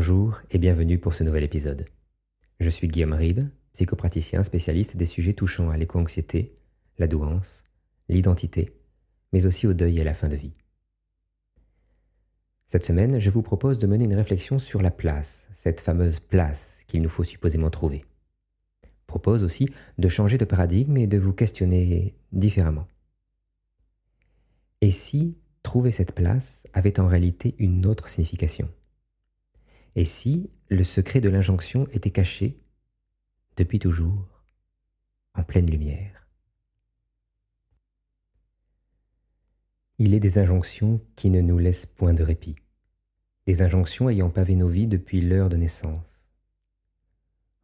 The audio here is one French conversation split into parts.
Bonjour et bienvenue pour ce nouvel épisode. Je suis Guillaume Ribes, psychopraticien spécialiste des sujets touchant à l'éco-anxiété, la douance, l'identité, mais aussi au deuil et à la fin de vie. Cette semaine, je vous propose de mener une réflexion sur la place, cette fameuse place qu'il nous faut supposément trouver. Propose aussi de changer de paradigme et de vous questionner différemment. Et si trouver cette place avait en réalité une autre signification? Et si le secret de l'injonction était caché depuis toujours, en pleine lumière? Il est des injonctions qui ne nous laissent point de répit, des injonctions ayant pavé nos vies depuis l'heure de naissance.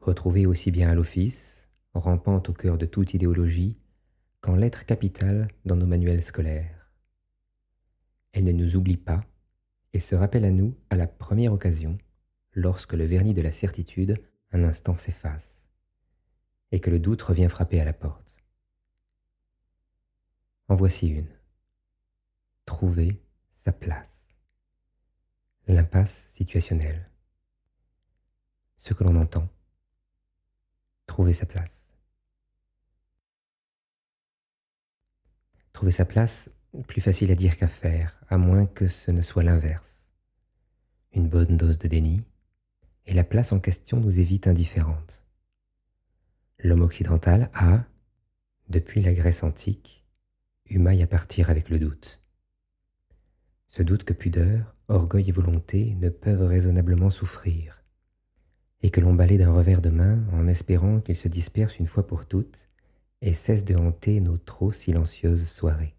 Retrouvées aussi bien à l'office, rampant au cœur de toute idéologie, qu'en lettres capitales dans nos manuels scolaires. Elles ne nous oublient pas et se rappellent à nous à la première occasion lorsque le vernis de la certitude un instant s'efface et que le doute revient frapper à la porte. En voici une. Trouver sa place. L'impasse situationnelle. Ce que l'on entend. Trouver sa place. Trouver sa place, plus facile à dire qu'à faire, à moins que ce ne soit l'inverse. Une bonne dose de déni, et la place en question nous est vite indifférente. L'homme occidental a, depuis la Grèce antique, eu maille à partir avec le doute. Ce doute que pudeur, orgueil et volonté ne peuvent raisonnablement souffrir, et que l'on balaye d'un revers de main en espérant qu'il se disperse une fois pour toutes et cesse de hanter nos trop silencieuses soirées.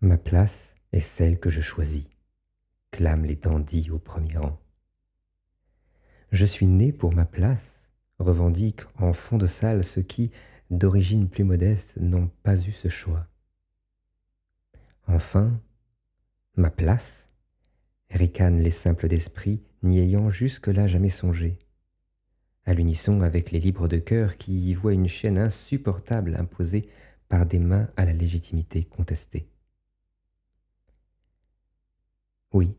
Ma place est celle que je choisis, clament les dandys au premier rang. Je suis né pour ma place, revendique en fond de salle ceux qui, d'origine plus modeste, n'ont pas eu ce choix. Enfin, ma place, ricanent les simples d'esprit, n'y ayant jusque-là jamais songé, à l'unisson avec les libres de cœur qui y voient une chaîne insupportable imposée par des mains à la légitimité contestée. Oui,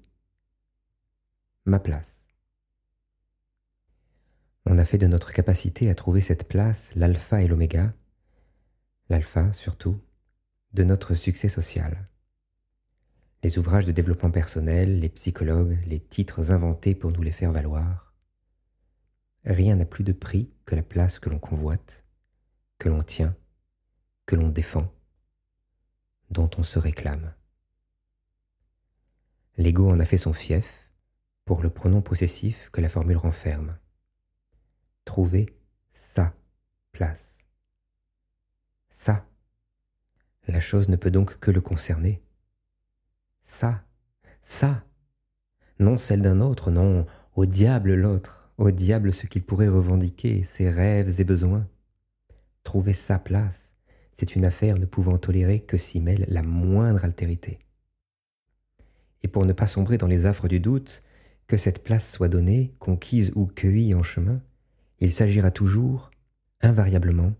ma place. On a fait de notre capacité à trouver cette place l'alpha et l'oméga, l'alpha surtout, de notre succès social. Les ouvrages de développement personnel, les psychologues, les titres inventés pour nous les faire valoir. Rien n'a plus de prix que la place que l'on convoite, que l'on tient, que l'on défend, dont on se réclame. L'ego en a fait son fief pour le pronom possessif que la formule renferme trouver sa place. Ça. La chose ne peut donc que le concerner. Ça, ça. Non celle d'un autre, non, au diable l'autre, au diable ce qu'il pourrait revendiquer, ses rêves et besoins. Trouver sa place, c'est une affaire ne pouvant tolérer que s'y mêle la moindre altérité. Et pour ne pas sombrer dans les affres du doute, que cette place soit donnée, conquise ou cueillie en chemin, il s'agira toujours, invariablement,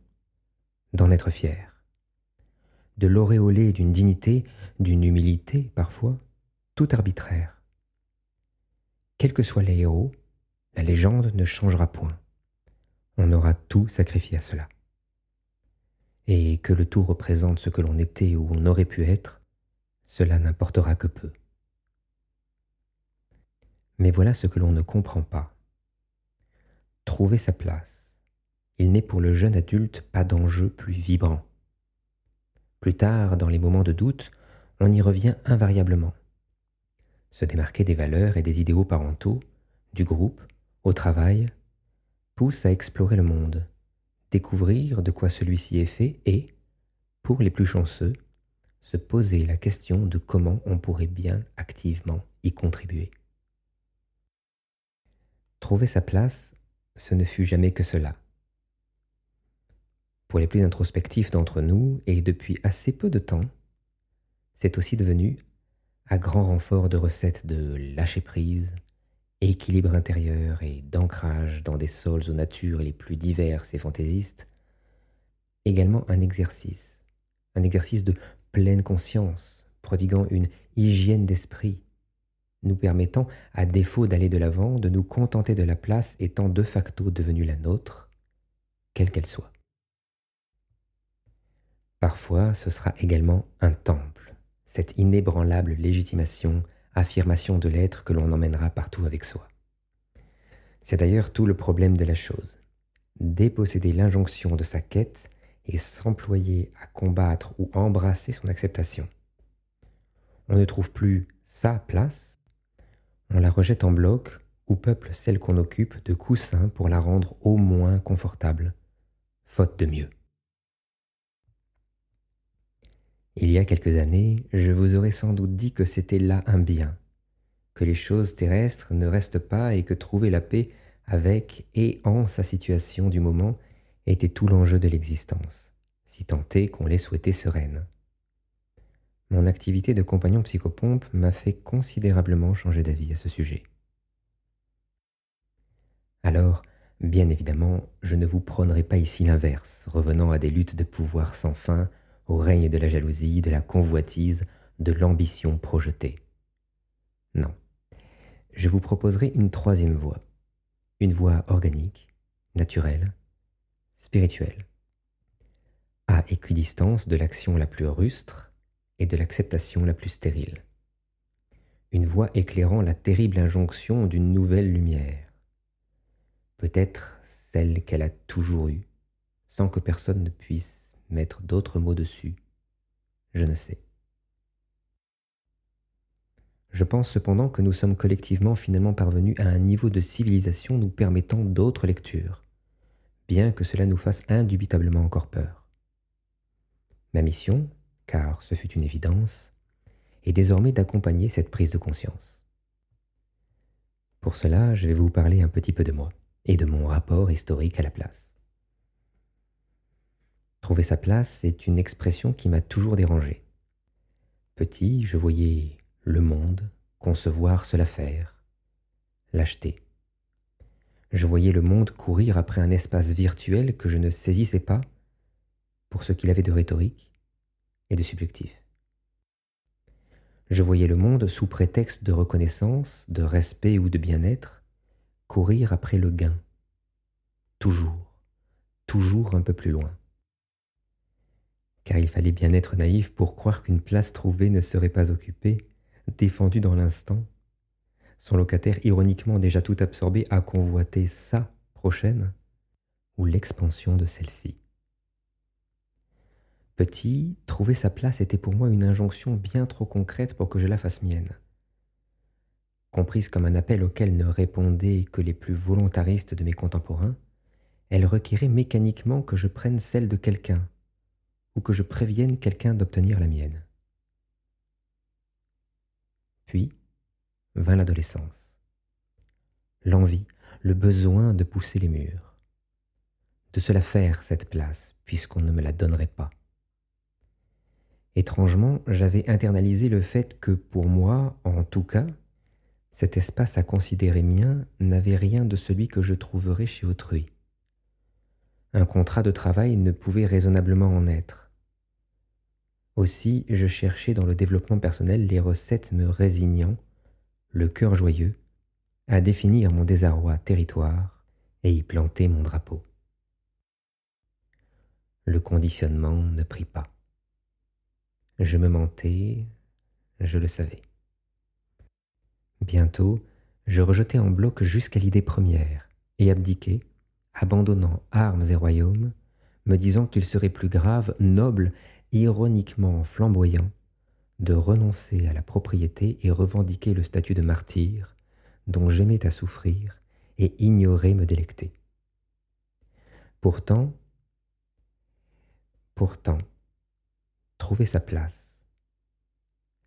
d'en être fier, de l'auréoler d'une dignité, d'une humilité parfois, tout arbitraire. Quels que soient les héros, la légende ne changera point. On aura tout sacrifié à cela. Et que le tout représente ce que l'on était ou on aurait pu être, cela n'importera que peu. Mais voilà ce que l'on ne comprend pas trouver sa place. Il n'est pour le jeune adulte pas d'enjeu plus vibrant. Plus tard, dans les moments de doute, on y revient invariablement. Se démarquer des valeurs et des idéaux parentaux, du groupe, au travail, pousse à explorer le monde, découvrir de quoi celui-ci est fait et, pour les plus chanceux, se poser la question de comment on pourrait bien activement y contribuer. Trouver sa place ce ne fut jamais que cela. Pour les plus introspectifs d'entre nous, et depuis assez peu de temps, c'est aussi devenu, à grand renfort de recettes de lâcher prise, équilibre intérieur et d'ancrage dans des sols aux natures les plus diverses et fantaisistes, également un exercice, un exercice de pleine conscience, prodiguant une hygiène d'esprit, nous permettant, à défaut d'aller de l'avant, de nous contenter de la place étant de facto devenue la nôtre, quelle qu'elle soit. Parfois, ce sera également un temple, cette inébranlable légitimation, affirmation de l'être que l'on emmènera partout avec soi. C'est d'ailleurs tout le problème de la chose. Déposséder l'injonction de sa quête et s'employer à combattre ou embrasser son acceptation. On ne trouve plus sa place, on la rejette en bloc ou peuple celle qu'on occupe de coussins pour la rendre au moins confortable, faute de mieux. Il y a quelques années, je vous aurais sans doute dit que c'était là un bien, que les choses terrestres ne restent pas et que trouver la paix avec et en sa situation du moment était tout l'enjeu de l'existence, si tant est qu'on les souhaitait sereines. Mon activité de compagnon psychopompe m'a fait considérablement changer d'avis à ce sujet. Alors, bien évidemment, je ne vous prônerai pas ici l'inverse, revenant à des luttes de pouvoir sans fin, au règne de la jalousie, de la convoitise, de l'ambition projetée. Non. Je vous proposerai une troisième voie, une voie organique, naturelle, spirituelle, à équidistance de l'action la plus rustre et de l'acceptation la plus stérile. Une voie éclairant la terrible injonction d'une nouvelle lumière, peut-être celle qu'elle a toujours eue, sans que personne ne puisse mettre d'autres mots dessus, je ne sais. Je pense cependant que nous sommes collectivement finalement parvenus à un niveau de civilisation nous permettant d'autres lectures, bien que cela nous fasse indubitablement encore peur. Ma mission, car ce fut une évidence, est désormais d'accompagner cette prise de conscience. Pour cela, je vais vous parler un petit peu de moi et de mon rapport historique à la place. Trouver sa place est une expression qui m'a toujours dérangé. Petit, je voyais le monde concevoir cela faire, l'acheter. Je voyais le monde courir après un espace virtuel que je ne saisissais pas pour ce qu'il avait de rhétorique et de subjectif. Je voyais le monde sous prétexte de reconnaissance, de respect ou de bien-être, courir après le gain. Toujours, toujours un peu plus loin car il fallait bien être naïf pour croire qu'une place trouvée ne serait pas occupée, défendue dans l'instant. Son locataire, ironiquement déjà tout absorbé, a convoité sa prochaine, ou l'expansion de celle-ci. Petit, trouver sa place était pour moi une injonction bien trop concrète pour que je la fasse mienne. Comprise comme un appel auquel ne répondaient que les plus volontaristes de mes contemporains, elle requérait mécaniquement que je prenne celle de quelqu'un, ou que je prévienne quelqu'un d'obtenir la mienne. Puis vint l'adolescence. L'envie, le besoin de pousser les murs, de se la faire cette place, puisqu'on ne me la donnerait pas. Étrangement, j'avais internalisé le fait que pour moi, en tout cas, cet espace à considérer mien n'avait rien de celui que je trouverais chez autrui. Un contrat de travail ne pouvait raisonnablement en être. Aussi, je cherchais dans le développement personnel les recettes me résignant, le cœur joyeux, à définir mon désarroi territoire et y planter mon drapeau. Le conditionnement ne prit pas. Je me mentais, je le savais. Bientôt, je rejetais en bloc jusqu'à l'idée première et abdiquais, abandonnant armes et royaumes, me disant qu'il serait plus grave, noble ironiquement flamboyant, de renoncer à la propriété et revendiquer le statut de martyr dont j'aimais à souffrir et ignorer me délecter. Pourtant, pourtant, trouver sa place.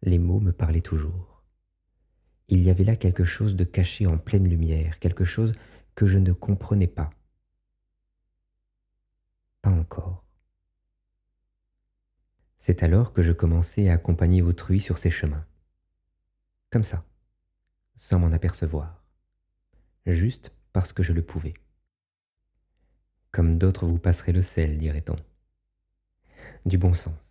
Les mots me parlaient toujours. Il y avait là quelque chose de caché en pleine lumière, quelque chose que je ne comprenais pas. Pas encore. C'est alors que je commençais à accompagner autrui sur ses chemins. Comme ça, sans m'en apercevoir, juste parce que je le pouvais. Comme d'autres vous passeraient le sel, dirait-on. Du bon sens.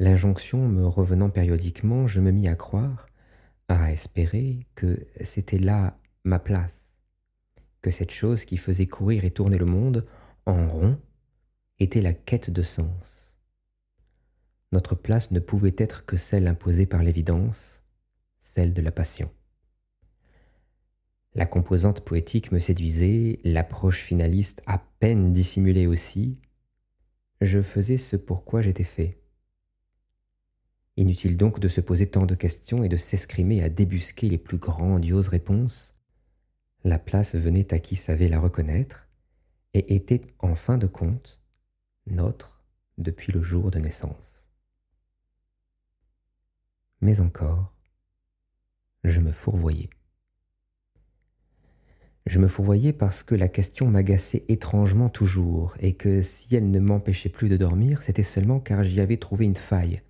L'injonction me revenant périodiquement, je me mis à croire, à espérer que c'était là ma place, que cette chose qui faisait courir et tourner le monde en rond était la quête de sens. Notre place ne pouvait être que celle imposée par l'évidence, celle de la passion. La composante poétique me séduisait, l'approche finaliste à peine dissimulée aussi. Je faisais ce pourquoi j'étais fait. Inutile donc de se poser tant de questions et de s'escrimer à débusquer les plus grandioses réponses. La place venait à qui savait la reconnaître et était en fin de compte notre depuis le jour de naissance. Mais encore, je me fourvoyais. Je me fourvoyais parce que la question m'agaçait étrangement toujours, et que si elle ne m'empêchait plus de dormir, c'était seulement car j'y avais trouvé une faille,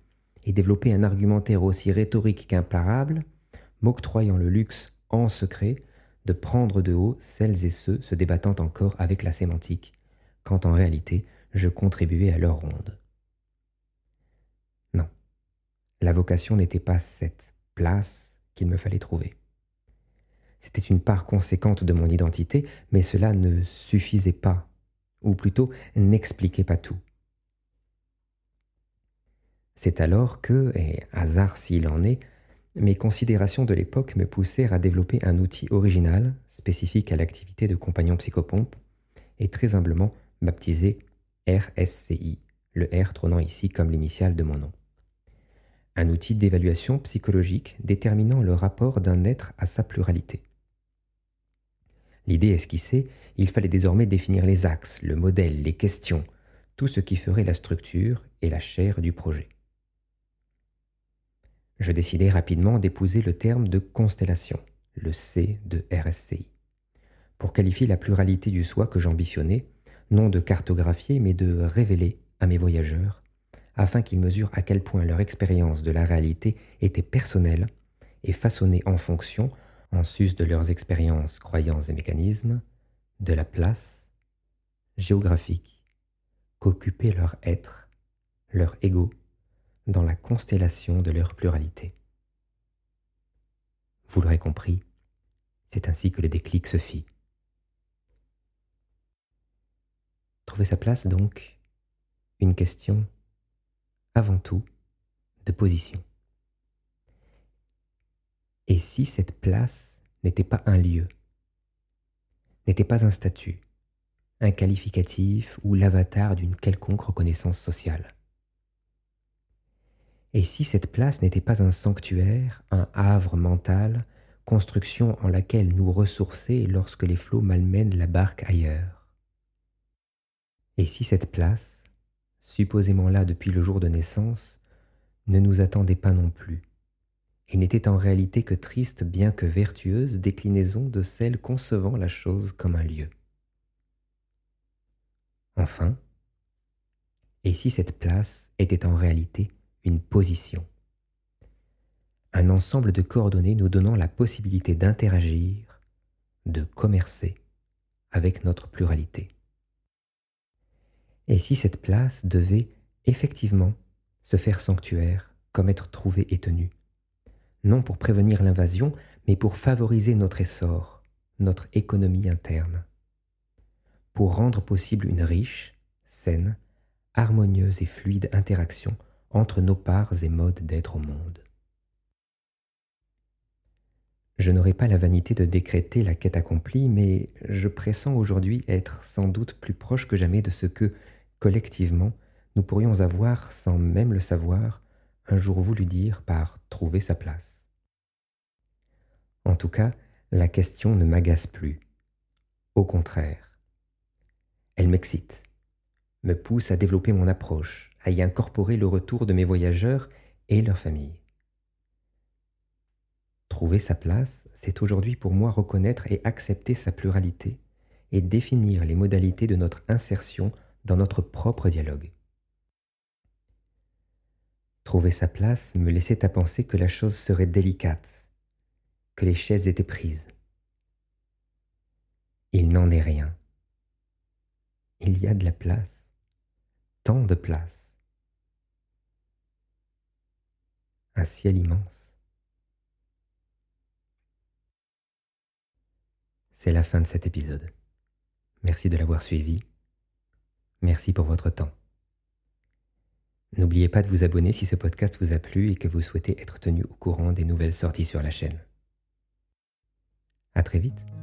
et développé un argumentaire aussi rhétorique qu'imparable, m'octroyant le luxe, en secret, de prendre de haut celles et ceux se débattant encore avec la sémantique, quand en réalité je contribuais à leur ronde. Non, la vocation n'était pas cette place qu'il me fallait trouver. C'était une part conséquente de mon identité, mais cela ne suffisait pas, ou plutôt n'expliquait pas tout. C'est alors que, et hasard s'il en est, mes considérations de l'époque me poussèrent à développer un outil original, spécifique à l'activité de compagnon psychopompe, et très humblement baptisé RSCI, le R trônant ici comme l'initiale de mon nom. Un outil d'évaluation psychologique déterminant le rapport d'un être à sa pluralité. L'idée esquissée, il fallait désormais définir les axes, le modèle, les questions, tout ce qui ferait la structure et la chair du projet. Je décidai rapidement d'épouser le terme de constellation, le C de RSCI, pour qualifier la pluralité du soi que j'ambitionnais, non de cartographier, mais de révéler à mes voyageurs, afin qu'ils mesurent à quel point leur expérience de la réalité était personnelle et façonnée en fonction en sus de leurs expériences, croyances et mécanismes, de la place géographique qu'occupait leur être, leur ego, dans la constellation de leur pluralité. Vous l'aurez compris, c'est ainsi que le déclic se fit. Trouver sa place donc, une question avant tout de position. Et si cette place n'était pas un lieu, n'était pas un statut, un qualificatif ou l'avatar d'une quelconque reconnaissance sociale? Et si cette place n'était pas un sanctuaire, un havre mental, construction en laquelle nous ressourcer lorsque les flots malmènent la barque ailleurs? Et si cette place, supposément là depuis le jour de naissance, ne nous attendait pas non plus et n'était en réalité que triste bien que vertueuse déclinaison de celle concevant la chose comme un lieu? Enfin, et si cette place était en réalité une position Un ensemble de coordonnées nous donnant la possibilité d'interagir, de commercer avec notre pluralité. Et si cette place devait effectivement se faire sanctuaire comme être trouvée et tenue non pour prévenir l'invasion, mais pour favoriser notre essor, notre économie interne, pour rendre possible une riche, saine, harmonieuse et fluide interaction entre nos parts et modes d'être au monde. Je n'aurai pas la vanité de décréter la quête accomplie, mais je pressens aujourd'hui être sans doute plus proche que jamais de ce que, collectivement, nous pourrions avoir, sans même le savoir, un jour voulu dire par trouver sa place. En tout cas, la question ne m'agace plus. Au contraire, elle m'excite, me pousse à développer mon approche, y incorporer le retour de mes voyageurs et leur famille. Trouver sa place, c'est aujourd'hui pour moi reconnaître et accepter sa pluralité et définir les modalités de notre insertion dans notre propre dialogue. Trouver sa place me laissait à penser que la chose serait délicate, que les chaises étaient prises. Il n'en est rien. Il y a de la place, tant de place. ciel immense. C'est la fin de cet épisode. Merci de l'avoir suivi. Merci pour votre temps. N'oubliez pas de vous abonner si ce podcast vous a plu et que vous souhaitez être tenu au courant des nouvelles sorties sur la chaîne. À très vite.